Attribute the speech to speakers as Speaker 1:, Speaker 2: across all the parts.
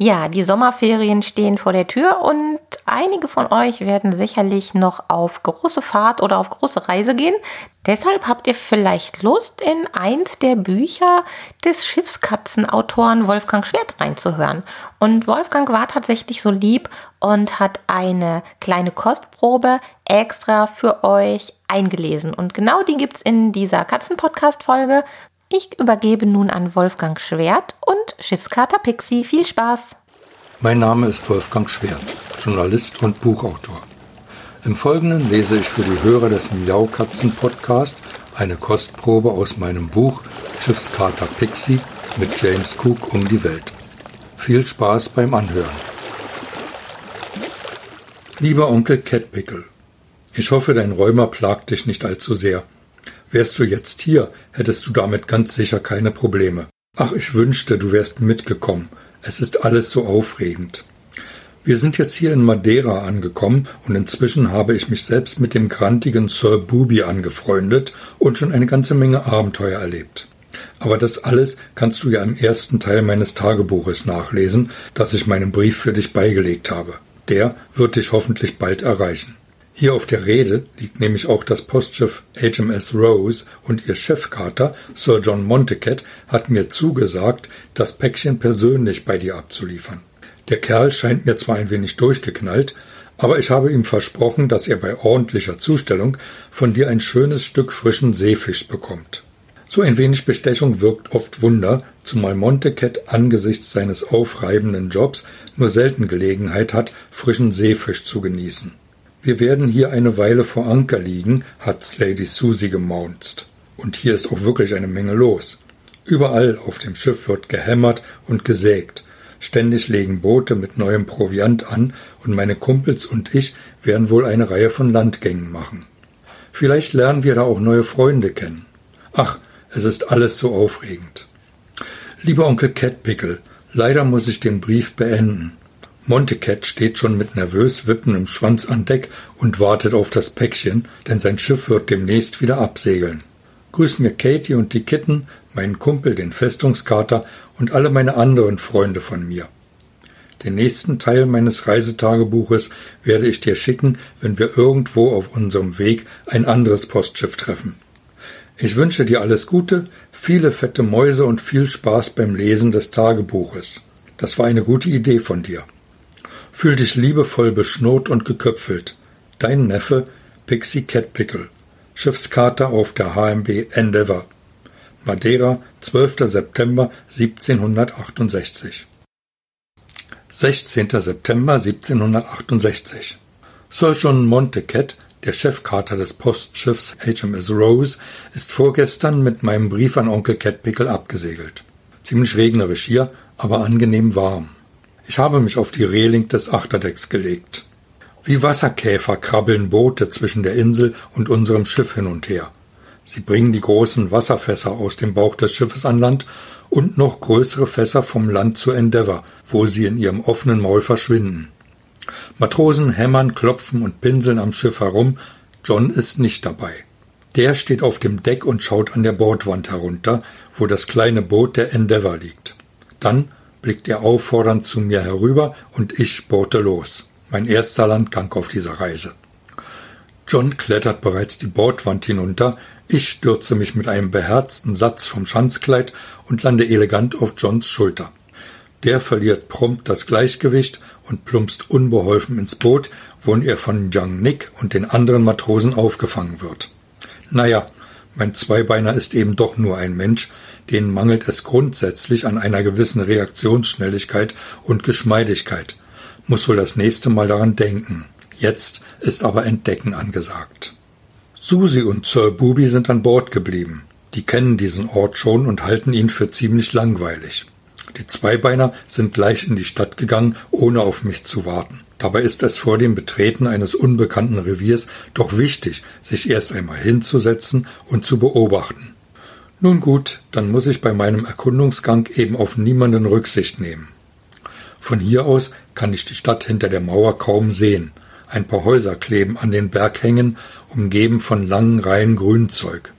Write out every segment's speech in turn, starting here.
Speaker 1: Ja, die Sommerferien stehen vor der Tür und einige von euch werden sicherlich noch auf große Fahrt oder auf große Reise gehen. Deshalb habt ihr vielleicht Lust, in eins der Bücher des Schiffskatzenautoren Wolfgang Schwert reinzuhören. Und Wolfgang war tatsächlich so lieb und hat eine kleine Kostprobe extra für euch eingelesen. Und genau die gibt's in dieser Katzenpodcast-Folge. Ich übergebe nun an Wolfgang Schwert und Schiffskater Pixie. Viel Spaß!
Speaker 2: Mein Name ist Wolfgang Schwert, Journalist und Buchautor. Im Folgenden lese ich für die Hörer des Miaukatzen Podcast eine Kostprobe aus meinem Buch Schiffskater Pixie mit James Cook um die Welt. Viel Spaß beim Anhören. Lieber Onkel Catpickle, ich hoffe, dein Rheuma plagt dich nicht allzu sehr. Wärst du jetzt hier, hättest du damit ganz sicher keine Probleme. Ach, ich wünschte, du wärst mitgekommen. Es ist alles so aufregend. Wir sind jetzt hier in Madeira angekommen und inzwischen habe ich mich selbst mit dem grantigen Sir Booby angefreundet und schon eine ganze Menge Abenteuer erlebt. Aber das alles kannst du ja im ersten Teil meines Tagebuches nachlesen, das ich meinem Brief für dich beigelegt habe. Der wird dich hoffentlich bald erreichen. Hier auf der Rede liegt nämlich auch das Postschiff HMS Rose und ihr Chefkater Sir John Montecat hat mir zugesagt, das Päckchen persönlich bei dir abzuliefern. Der Kerl scheint mir zwar ein wenig durchgeknallt, aber ich habe ihm versprochen, dass er bei ordentlicher Zustellung von dir ein schönes Stück frischen Seefisch bekommt. So ein wenig Bestechung wirkt oft Wunder, zumal Montecat angesichts seines aufreibenden Jobs nur selten Gelegenheit hat, frischen Seefisch zu genießen. Wir werden hier eine Weile vor Anker liegen, hat Lady Susie gemaunzt. Und hier ist auch wirklich eine Menge los. Überall auf dem Schiff wird gehämmert und gesägt. Ständig legen Boote mit neuem Proviant an und meine Kumpels und ich werden wohl eine Reihe von Landgängen machen. Vielleicht lernen wir da auch neue Freunde kennen. Ach, es ist alles so aufregend. Lieber Onkel Catpickle, leider muss ich den Brief beenden. Montecat steht schon mit nervös wippendem Schwanz an Deck und wartet auf das Päckchen, denn sein Schiff wird demnächst wieder absegeln. Grüß mir Katie und die Kitten, meinen Kumpel, den Festungskater und alle meine anderen Freunde von mir. Den nächsten Teil meines Reisetagebuches werde ich dir schicken, wenn wir irgendwo auf unserem Weg ein anderes Postschiff treffen. Ich wünsche dir alles Gute, viele fette Mäuse und viel Spaß beim Lesen des Tagebuches. Das war eine gute Idee von dir. Fühl dich liebevoll beschnurrt und geköpfelt. Dein Neffe Pixie Catpickle, Schiffskater auf der HMB Endeavour. Madeira, 12. September 1768. 16. September 1768. Sir John Montecat, der Chefkater des Postschiffs HMS Rose, ist vorgestern mit meinem Brief an Onkel Catpickle abgesegelt. Ziemlich regnerisch hier, aber angenehm warm. Ich habe mich auf die Reling des Achterdecks gelegt. Wie Wasserkäfer krabbeln Boote zwischen der Insel und unserem Schiff hin und her. Sie bringen die großen Wasserfässer aus dem Bauch des Schiffes an Land und noch größere Fässer vom Land zur Endeavour, wo sie in ihrem offenen Maul verschwinden. Matrosen hämmern, klopfen und pinseln am Schiff herum. John ist nicht dabei. Der steht auf dem Deck und schaut an der Bordwand herunter, wo das kleine Boot der Endeavour liegt. Dann blickt er auffordernd zu mir herüber und ich sporte los. Mein erster Landgang auf dieser Reise. John klettert bereits die Bordwand hinunter, ich stürze mich mit einem beherzten Satz vom Schanzkleid und lande elegant auf Johns Schulter. Der verliert prompt das Gleichgewicht und plumpst unbeholfen ins Boot, wo er von Young Nick und den anderen Matrosen aufgefangen wird. Naja, mein Zweibeiner ist eben doch nur ein Mensch, denen mangelt es grundsätzlich an einer gewissen Reaktionsschnelligkeit und Geschmeidigkeit. Muss wohl das nächste Mal daran denken. Jetzt ist aber Entdecken angesagt. Susi und Sir Booby sind an Bord geblieben. Die kennen diesen Ort schon und halten ihn für ziemlich langweilig. Die Zweibeiner sind gleich in die Stadt gegangen, ohne auf mich zu warten. Dabei ist es vor dem Betreten eines unbekannten Reviers doch wichtig, sich erst einmal hinzusetzen und zu beobachten. Nun gut, dann muss ich bei meinem Erkundungsgang eben auf niemanden Rücksicht nehmen. Von hier aus kann ich die Stadt hinter der Mauer kaum sehen. Ein paar Häuser kleben an den Berghängen, umgeben von langen Reihen Grünzeug.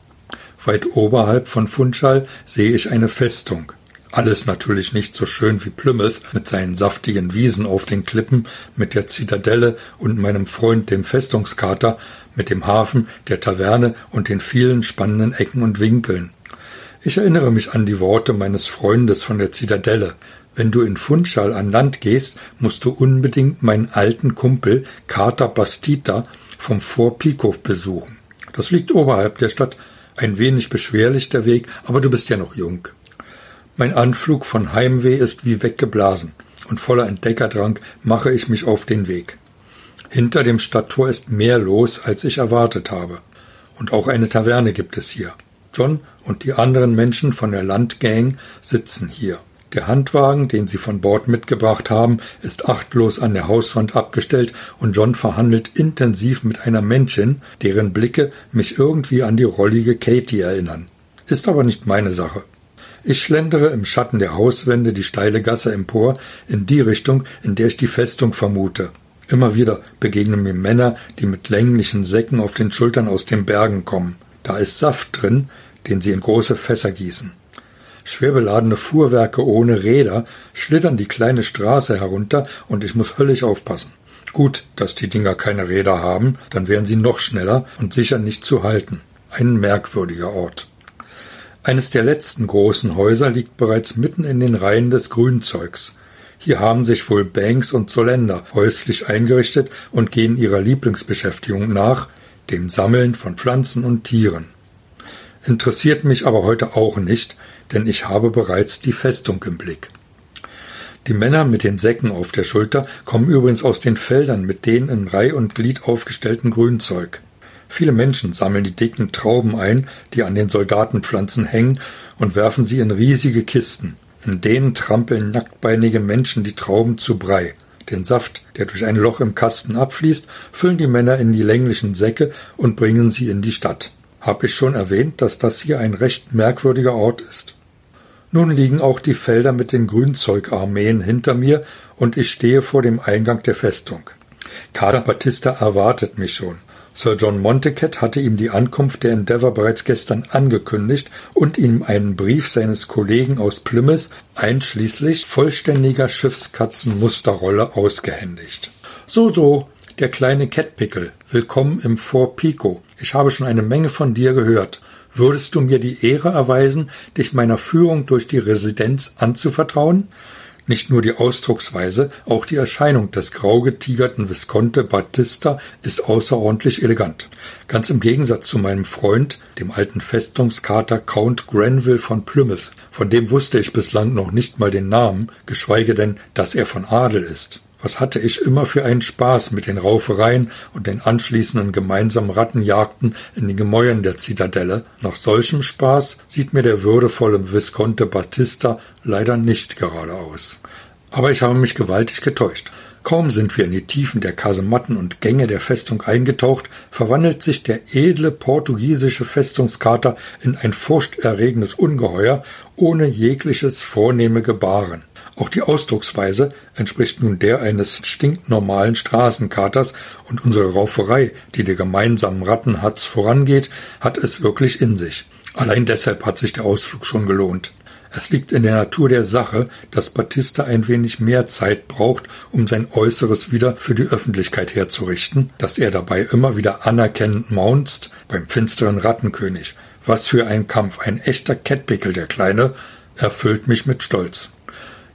Speaker 2: Weit oberhalb von Funchal sehe ich eine Festung. Alles natürlich nicht so schön wie Plymouth mit seinen saftigen Wiesen auf den Klippen, mit der Zitadelle und meinem Freund dem Festungskater, mit dem Hafen, der Taverne und den vielen spannenden Ecken und Winkeln. Ich erinnere mich an die Worte meines Freundes von der Zitadelle. Wenn du in Funchal an Land gehst, musst du unbedingt meinen alten Kumpel Kater Bastita vom Fort Pico besuchen. Das liegt oberhalb der Stadt, ein wenig beschwerlich der Weg, aber du bist ja noch jung. Mein Anflug von Heimweh ist wie weggeblasen, und voller Entdeckerdrang mache ich mich auf den Weg. Hinter dem Stadttor ist mehr los, als ich erwartet habe. Und auch eine Taverne gibt es hier. John und die anderen Menschen von der Landgang sitzen hier. Der Handwagen, den sie von Bord mitgebracht haben, ist achtlos an der Hauswand abgestellt und John verhandelt intensiv mit einer Männchen, deren Blicke mich irgendwie an die rollige Katie erinnern. Ist aber nicht meine Sache. Ich schlendere im Schatten der Hauswände die steile Gasse empor, in die Richtung, in der ich die Festung vermute. Immer wieder begegnen mir Männer, die mit länglichen Säcken auf den Schultern aus den Bergen kommen. Da ist Saft drin, den sie in große Fässer gießen. Schwer beladene Fuhrwerke ohne Räder schlittern die kleine Straße herunter und ich muss höllisch aufpassen. Gut, dass die Dinger keine Räder haben, dann wären sie noch schneller und sicher nicht zu halten. Ein merkwürdiger Ort. Eines der letzten großen Häuser liegt bereits mitten in den Reihen des Grünzeugs. Hier haben sich wohl Banks und Zoländer häuslich eingerichtet und gehen ihrer Lieblingsbeschäftigung nach, dem Sammeln von Pflanzen und Tieren. Interessiert mich aber heute auch nicht, denn ich habe bereits die Festung im Blick. Die Männer mit den Säcken auf der Schulter kommen übrigens aus den Feldern mit den in Reih und Glied aufgestellten Grünzeug. Viele Menschen sammeln die dicken Trauben ein, die an den Soldatenpflanzen hängen, und werfen sie in riesige Kisten. In denen trampeln nacktbeinige Menschen die Trauben zu Brei. Den Saft, der durch ein Loch im Kasten abfließt, füllen die Männer in die länglichen Säcke und bringen sie in die Stadt. Hab ich schon erwähnt, dass das hier ein recht merkwürdiger Ort ist. Nun liegen auch die Felder mit den Grünzeugarmeen hinter mir und ich stehe vor dem Eingang der Festung. Kader Battista erwartet mich schon. Sir John Montecat hatte ihm die Ankunft der Endeavour bereits gestern angekündigt und ihm einen Brief seines Kollegen aus Plymouth einschließlich vollständiger Schiffskatzenmusterrolle ausgehändigt. So, so, der kleine Catpickle, willkommen im Fort Pico. Ich habe schon eine Menge von dir gehört. Würdest du mir die Ehre erweisen, dich meiner Führung durch die Residenz anzuvertrauen? Nicht nur die Ausdrucksweise, auch die Erscheinung des grau getigerten Visconte Battista ist außerordentlich elegant. Ganz im Gegensatz zu meinem Freund, dem alten Festungskater Count Granville von Plymouth. Von dem wusste ich bislang noch nicht mal den Namen, geschweige denn, dass er von Adel ist. Was hatte ich immer für einen Spaß mit den Raufereien und den anschließenden gemeinsamen Rattenjagden in den Gemäuern der Zitadelle. Nach solchem Spaß sieht mir der würdevolle Visconte Battista leider nicht gerade aus. Aber ich habe mich gewaltig getäuscht. Kaum sind wir in die Tiefen der Kasematten und Gänge der Festung eingetaucht, verwandelt sich der edle portugiesische Festungskater in ein furchterregendes Ungeheuer ohne jegliches vornehme Gebaren. Auch die Ausdrucksweise entspricht nun der eines stinknormalen Straßenkaters und unsere Rauferei, die der gemeinsamen Rattenhatz vorangeht, hat es wirklich in sich. Allein deshalb hat sich der Ausflug schon gelohnt. Es liegt in der Natur der Sache, dass Batista ein wenig mehr Zeit braucht, um sein Äußeres wieder für die Öffentlichkeit herzurichten, dass er dabei immer wieder anerkennend maunzt beim finsteren Rattenkönig. Was für ein Kampf, ein echter Kettpickel, der Kleine, erfüllt mich mit Stolz.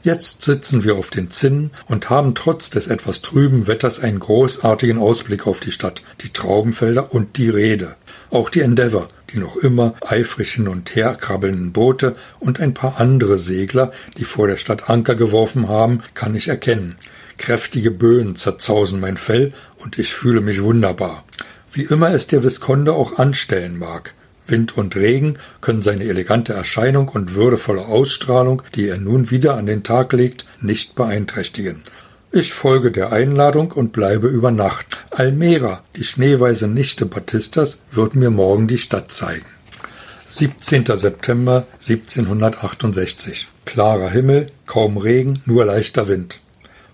Speaker 2: Jetzt sitzen wir auf den Zinnen und haben trotz des etwas trüben Wetters einen großartigen Ausblick auf die Stadt, die Traubenfelder und die Rede. Auch die Endeavour, die noch immer eifrig hin und her krabbelnden Boote und ein paar andere Segler, die vor der Stadt Anker geworfen haben, kann ich erkennen. Kräftige Böen zerzausen mein Fell und ich fühle mich wunderbar. Wie immer es der Visconde auch anstellen mag. Wind und Regen können seine elegante Erscheinung und würdevolle Ausstrahlung, die er nun wieder an den Tag legt, nicht beeinträchtigen. Ich folge der Einladung und bleibe über Nacht. Almera, die schneeweiße Nichte Batistas, wird mir morgen die Stadt zeigen. 17. September 1768. Klarer Himmel, kaum Regen, nur leichter Wind.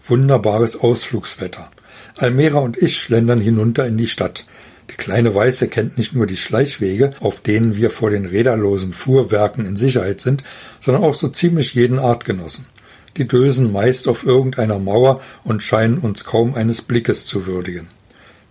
Speaker 2: Wunderbares Ausflugswetter. Almera und ich schlendern hinunter in die Stadt. Die kleine Weiße kennt nicht nur die Schleichwege, auf denen wir vor den räderlosen Fuhrwerken in Sicherheit sind, sondern auch so ziemlich jeden Artgenossen. Die dösen meist auf irgendeiner Mauer und scheinen uns kaum eines Blickes zu würdigen.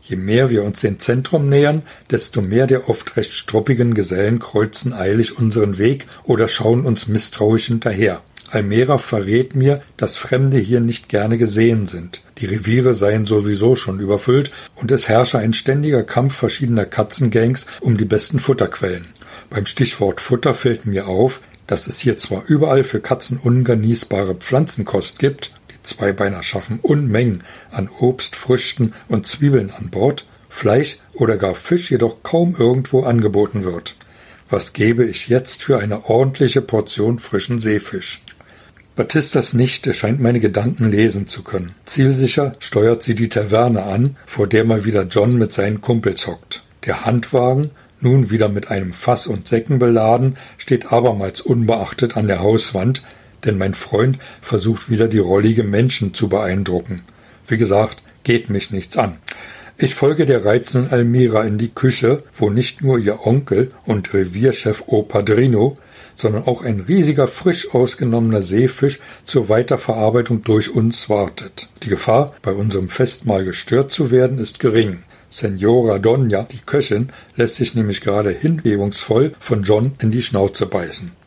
Speaker 2: Je mehr wir uns dem Zentrum nähern, desto mehr der oft recht struppigen Gesellen kreuzen eilig unseren Weg oder schauen uns misstrauisch hinterher. Almera verrät mir, dass Fremde hier nicht gerne gesehen sind. Die Reviere seien sowieso schon überfüllt und es herrsche ein ständiger Kampf verschiedener Katzengangs um die besten Futterquellen. Beim Stichwort Futter fällt mir auf, dass es hier zwar überall für Katzen ungenießbare Pflanzenkost gibt, die Zweibeiner schaffen Unmengen an Obst, Früchten und Zwiebeln an Bord, Fleisch oder gar Fisch jedoch kaum irgendwo angeboten wird. Was gebe ich jetzt für eine ordentliche Portion frischen Seefisch? Batistas Nichte scheint meine Gedanken lesen zu können. Zielsicher steuert sie die Taverne an, vor der mal wieder John mit seinen Kumpels hockt. Der Handwagen, nun wieder mit einem Fass und Säcken beladen, steht abermals unbeachtet an der Hauswand, denn mein Freund versucht wieder die rollige Menschen zu beeindrucken. Wie gesagt, geht mich nichts an. Ich folge der reizenden Almira in die Küche, wo nicht nur ihr Onkel und Revierchef O Padrino, sondern auch ein riesiger frisch ausgenommener Seefisch zur Weiterverarbeitung durch uns wartet. Die Gefahr, bei unserem Festmahl gestört zu werden, ist gering. Senora Donja, die Köchin, lässt sich nämlich gerade hingebungsvoll von John in die Schnauze beißen.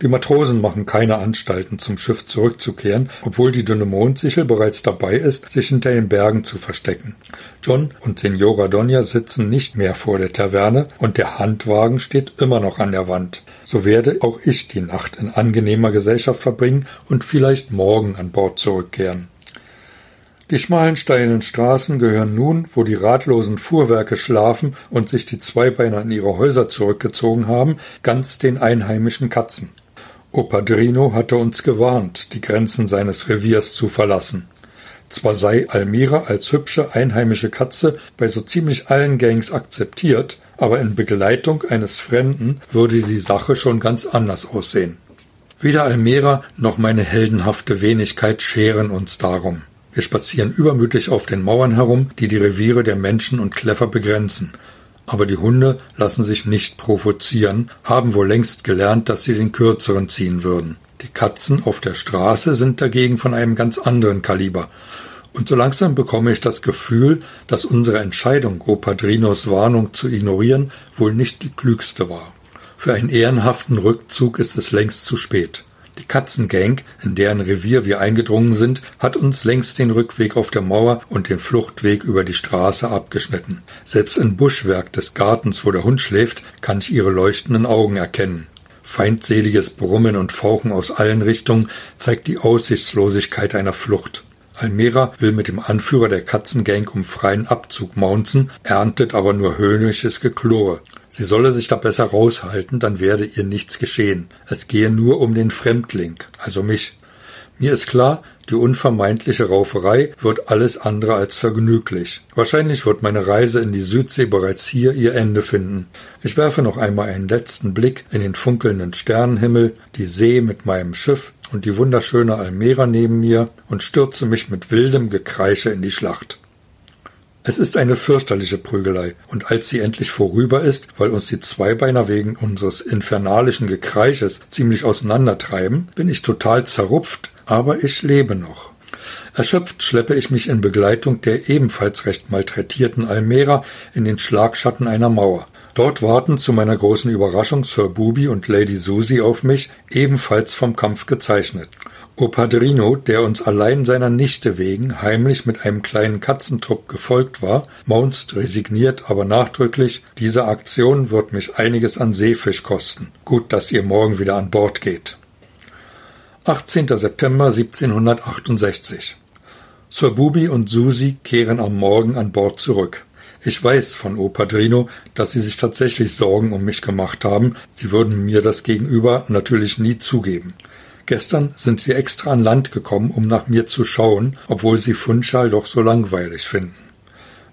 Speaker 2: Die Matrosen machen keine Anstalten, zum Schiff zurückzukehren, obwohl die dünne Mondsichel bereits dabei ist, sich hinter den Bergen zu verstecken. John und Senora Donja sitzen nicht mehr vor der Taverne und der Handwagen steht immer noch an der Wand. So werde auch ich die Nacht in angenehmer Gesellschaft verbringen und vielleicht morgen an Bord zurückkehren. Die schmalen steilen Straßen gehören nun, wo die ratlosen Fuhrwerke schlafen und sich die Zweibeiner in ihre Häuser zurückgezogen haben, ganz den einheimischen Katzen. Opadrino hatte uns gewarnt, die Grenzen seines Reviers zu verlassen. Zwar sei Almira als hübsche einheimische Katze bei so ziemlich allen Gangs akzeptiert, aber in Begleitung eines Fremden würde die Sache schon ganz anders aussehen. Weder Almira noch meine heldenhafte Wenigkeit scheren uns darum. Wir spazieren übermütig auf den Mauern herum, die die Reviere der Menschen und Kläffer begrenzen. Aber die Hunde lassen sich nicht provozieren, haben wohl längst gelernt, dass sie den kürzeren ziehen würden. Die Katzen auf der Straße sind dagegen von einem ganz anderen Kaliber. Und so langsam bekomme ich das Gefühl, dass unsere Entscheidung, O Padrinos Warnung zu ignorieren, wohl nicht die klügste war. Für einen ehrenhaften Rückzug ist es längst zu spät. Die Katzengang, in deren Revier wir eingedrungen sind, hat uns längst den Rückweg auf der Mauer und den Fluchtweg über die Straße abgeschnitten. Selbst im Buschwerk des Gartens, wo der Hund schläft, kann ich ihre leuchtenden Augen erkennen. Feindseliges Brummen und Fauchen aus allen Richtungen zeigt die Aussichtslosigkeit einer Flucht. Almera will mit dem Anführer der Katzengang um freien Abzug maunzen, erntet aber nur höhnisches Geklore. Sie solle sich da besser raushalten, dann werde ihr nichts geschehen. Es gehe nur um den Fremdling, also mich. Mir ist klar, die unvermeintliche Rauferei wird alles andere als vergnüglich. Wahrscheinlich wird meine Reise in die Südsee bereits hier ihr Ende finden. Ich werfe noch einmal einen letzten Blick in den funkelnden Sternenhimmel, die See mit meinem Schiff und die wunderschöne Almera neben mir und stürze mich mit wildem Gekreische in die Schlacht. Es ist eine fürchterliche Prügelei, und als sie endlich vorüber ist, weil uns die Zweibeiner wegen unseres infernalischen Gekreisches ziemlich auseinandertreiben, bin ich total zerrupft, aber ich lebe noch. Erschöpft schleppe ich mich in Begleitung der ebenfalls recht malträtierten Almera in den Schlagschatten einer Mauer. Dort warten zu meiner großen Überraschung Sir Booby und Lady Susie auf mich, ebenfalls vom Kampf gezeichnet. O Padrino, der uns allein seiner Nichte wegen heimlich mit einem kleinen Katzentrupp gefolgt war, maunzt resigniert, aber nachdrücklich, diese Aktion wird mich einiges an Seefisch kosten. Gut, dass ihr morgen wieder an Bord geht. 18. September 1768 Sir Booby und Susi kehren am Morgen an Bord zurück. Ich weiß von O Padrino, dass Sie sich tatsächlich Sorgen um mich gemacht haben. Sie würden mir das gegenüber natürlich nie zugeben. Gestern sind Sie extra an Land gekommen, um nach mir zu schauen, obwohl Sie Funchal doch so langweilig finden.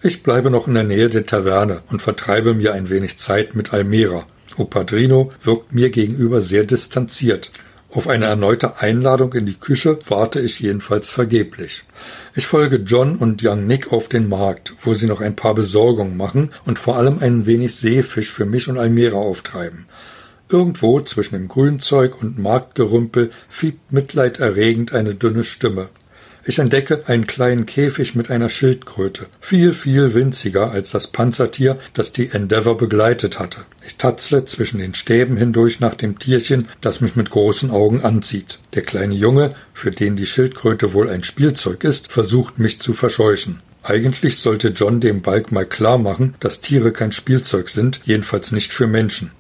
Speaker 2: Ich bleibe noch in der Nähe der Taverne und vertreibe mir ein wenig Zeit mit Almera. O Padrino wirkt mir gegenüber sehr distanziert. Auf eine erneute Einladung in die Küche warte ich jedenfalls vergeblich. Ich folge John und Young Nick auf den Markt, wo sie noch ein paar Besorgungen machen und vor allem ein wenig Seefisch für mich und Almera auftreiben. Irgendwo zwischen dem Grünzeug und Marktgerümpel fiebt mitleiderregend eine dünne Stimme. Ich entdecke einen kleinen Käfig mit einer Schildkröte, viel, viel winziger als das Panzertier, das die Endeavour begleitet hatte. Ich tatzle zwischen den Stäben hindurch nach dem Tierchen, das mich mit großen Augen anzieht. Der kleine Junge, für den die Schildkröte wohl ein Spielzeug ist, versucht mich zu verscheuchen. Eigentlich sollte John dem Balk mal klar machen, dass Tiere kein Spielzeug sind, jedenfalls nicht für Menschen.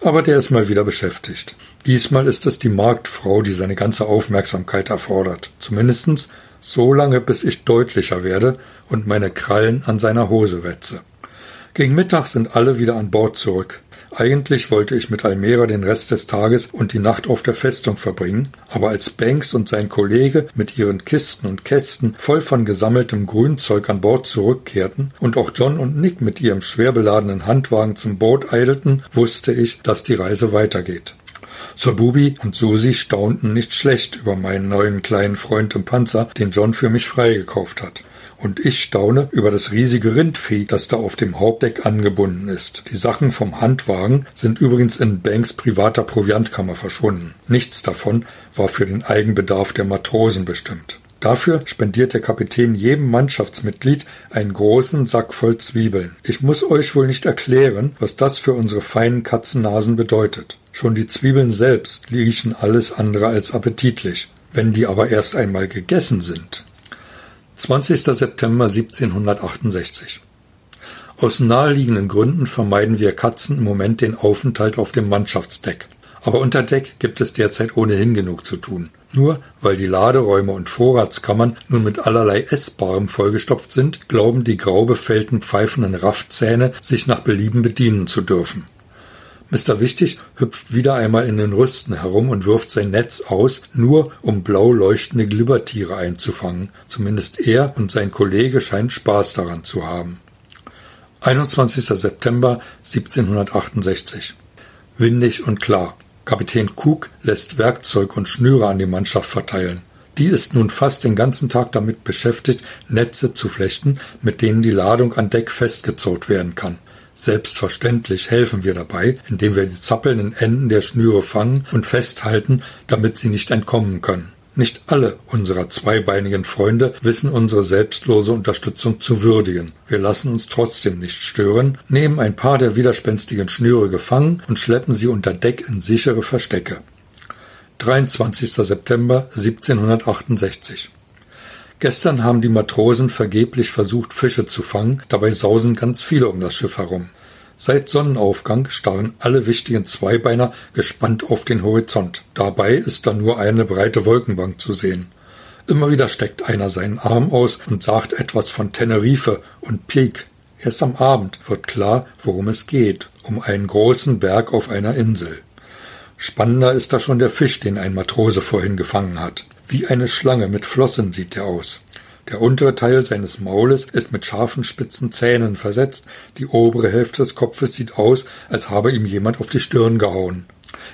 Speaker 2: Aber der ist mal wieder beschäftigt. Diesmal ist es die Marktfrau, die seine ganze Aufmerksamkeit erfordert. Zumindestens so lange, bis ich deutlicher werde und meine Krallen an seiner Hose wetze. Gegen Mittag sind alle wieder an Bord zurück. Eigentlich wollte ich mit Almera den Rest des Tages und die Nacht auf der Festung verbringen, aber als Banks und sein Kollege mit ihren Kisten und Kästen voll von gesammeltem Grünzeug an Bord zurückkehrten und auch John und Nick mit ihrem schwer beladenen Handwagen zum Boot eilten, wusste ich, dass die Reise weitergeht. Sabubi und Susi staunten nicht schlecht über meinen neuen kleinen Freund im Panzer, den John für mich freigekauft hat und ich staune über das riesige Rindvieh, das da auf dem Hauptdeck angebunden ist. Die Sachen vom Handwagen sind übrigens in Banks privater Proviantkammer verschwunden. Nichts davon war für den Eigenbedarf der Matrosen bestimmt. Dafür spendiert der Kapitän jedem Mannschaftsmitglied einen großen Sack voll Zwiebeln. Ich muss euch wohl nicht erklären, was das für unsere feinen Katzennasen bedeutet. Schon die Zwiebeln selbst riechen alles andere als appetitlich. Wenn die aber erst einmal gegessen sind, 20. September 1768 Aus naheliegenden Gründen vermeiden wir Katzen im Moment den Aufenthalt auf dem Mannschaftsdeck. Aber unter Deck gibt es derzeit ohnehin genug zu tun. Nur weil die Laderäume und Vorratskammern nun mit allerlei Essbarem vollgestopft sind, glauben die grau befällten pfeifenden Raffzähne, sich nach Belieben bedienen zu dürfen. Mr. Wichtig hüpft wieder einmal in den Rüsten herum und wirft sein Netz aus, nur um blau leuchtende Glibbertiere einzufangen. Zumindest er und sein Kollege scheinen Spaß daran zu haben. 21. September 1768. Windig und klar. Kapitän Cook lässt Werkzeug und Schnüre an die Mannschaft verteilen. Die ist nun fast den ganzen Tag damit beschäftigt, Netze zu flechten, mit denen die Ladung an Deck festgezurrt werden kann. Selbstverständlich helfen wir dabei, indem wir die zappelnden Enden der Schnüre fangen und festhalten, damit sie nicht entkommen können. Nicht alle unserer zweibeinigen Freunde wissen unsere selbstlose Unterstützung zu würdigen. Wir lassen uns trotzdem nicht stören, nehmen ein paar der widerspenstigen Schnüre gefangen und schleppen sie unter Deck in sichere Verstecke. 23. September 1768 Gestern haben die Matrosen vergeblich versucht, Fische zu fangen, dabei sausen ganz viele um das Schiff herum. Seit Sonnenaufgang starren alle wichtigen Zweibeiner gespannt auf den Horizont. Dabei ist da nur eine breite Wolkenbank zu sehen. Immer wieder steckt einer seinen Arm aus und sagt etwas von Tenerife und Peak. Erst am Abend wird klar, worum es geht, um einen großen Berg auf einer Insel. Spannender ist da schon der Fisch, den ein Matrose vorhin gefangen hat. Wie eine Schlange mit Flossen sieht er aus. Der untere Teil seines Maules ist mit scharfen spitzen Zähnen versetzt, die obere Hälfte des Kopfes sieht aus, als habe ihm jemand auf die Stirn gehauen.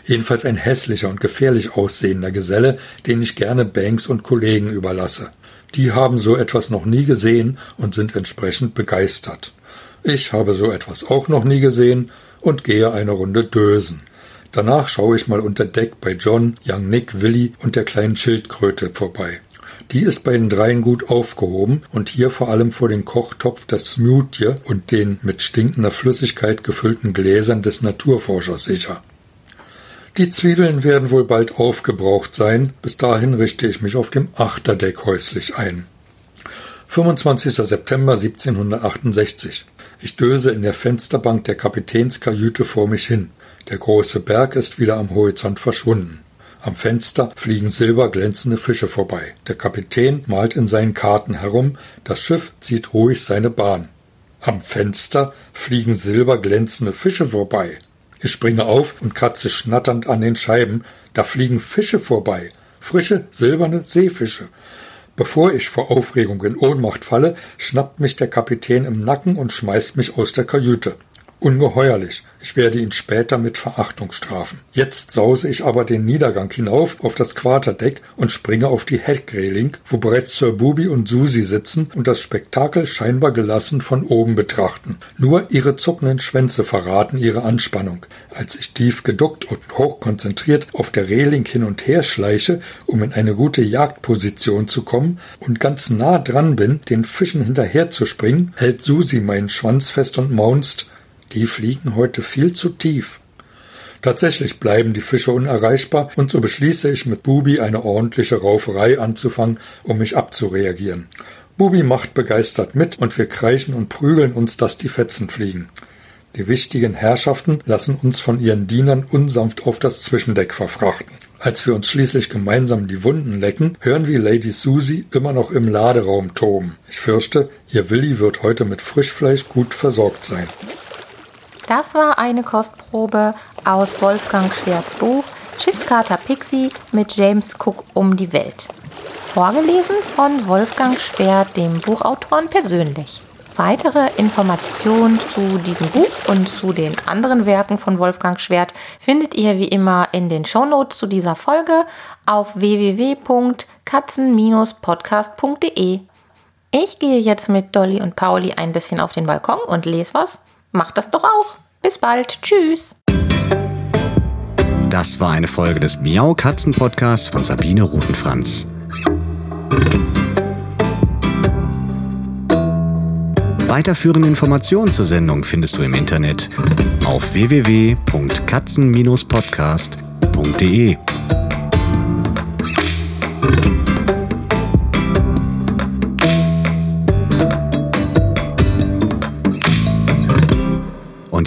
Speaker 2: Jedenfalls ein hässlicher und gefährlich aussehender Geselle, den ich gerne Banks und Kollegen überlasse. Die haben so etwas noch nie gesehen und sind entsprechend begeistert. Ich habe so etwas auch noch nie gesehen und gehe eine Runde dösen. Danach schaue ich mal unter Deck bei John, Young Nick, Willy und der kleinen Schildkröte vorbei. Die ist bei den dreien gut aufgehoben und hier vor allem vor dem Kochtopf das Smoothie und den mit stinkender Flüssigkeit gefüllten Gläsern des Naturforschers sicher. Die Zwiebeln werden wohl bald aufgebraucht sein. Bis dahin richte ich mich auf dem Achterdeck häuslich ein. 25. September 1768. Ich döse in der Fensterbank der Kapitänskajüte vor mich hin. Der große Berg ist wieder am Horizont verschwunden. Am Fenster fliegen silberglänzende Fische vorbei. Der Kapitän malt in seinen Karten herum, das Schiff zieht ruhig seine Bahn. Am Fenster fliegen silberglänzende Fische vorbei. Ich springe auf und kratze schnatternd an den Scheiben. Da fliegen Fische vorbei. Frische, silberne Seefische. Bevor ich vor Aufregung in Ohnmacht falle, schnappt mich der Kapitän im Nacken und schmeißt mich aus der Kajüte. Ungeheuerlich. Ich werde ihn später mit Verachtung strafen. Jetzt sause ich aber den Niedergang hinauf auf das Quarterdeck und springe auf die Heckreling, wo bereits Sir Booby und Susi sitzen und das Spektakel scheinbar gelassen von oben betrachten. Nur ihre zuckenden Schwänze verraten ihre Anspannung. Als ich tief geduckt und hochkonzentriert auf der Reling hin und her schleiche, um in eine gute Jagdposition zu kommen und ganz nah dran bin, den Fischen hinterherzuspringen, hält Susi meinen Schwanz fest und maunzt, die fliegen heute viel zu tief. Tatsächlich bleiben die Fische unerreichbar, und so beschließe ich mit Bubi eine ordentliche Rauferei anzufangen, um mich abzureagieren. Bubi macht begeistert mit, und wir kreischen und prügeln uns, dass die Fetzen fliegen. Die wichtigen Herrschaften lassen uns von ihren Dienern unsanft auf das Zwischendeck verfrachten. Als wir uns schließlich gemeinsam die Wunden lecken, hören wir Lady Susie immer noch im Laderaum toben. Ich fürchte, ihr Willi wird heute mit Frischfleisch gut versorgt sein.
Speaker 1: Das war eine Kostprobe aus Wolfgang Schwerts Buch Schiffskater Pixie mit James Cook um die Welt. Vorgelesen von Wolfgang Schwert, dem Buchautoren persönlich. Weitere Informationen zu diesem Buch und zu den anderen Werken von Wolfgang Schwert findet ihr wie immer in den Shownotes zu dieser Folge auf www.katzen-podcast.de. Ich gehe jetzt mit Dolly und Pauli ein bisschen auf den Balkon und lese was. Macht das doch auch. Bis bald. Tschüss.
Speaker 3: Das war eine Folge des Miau Katzen Podcasts von Sabine Rutenfranz. Weiterführende Informationen zur Sendung findest du im Internet auf www.katzen-podcast.de.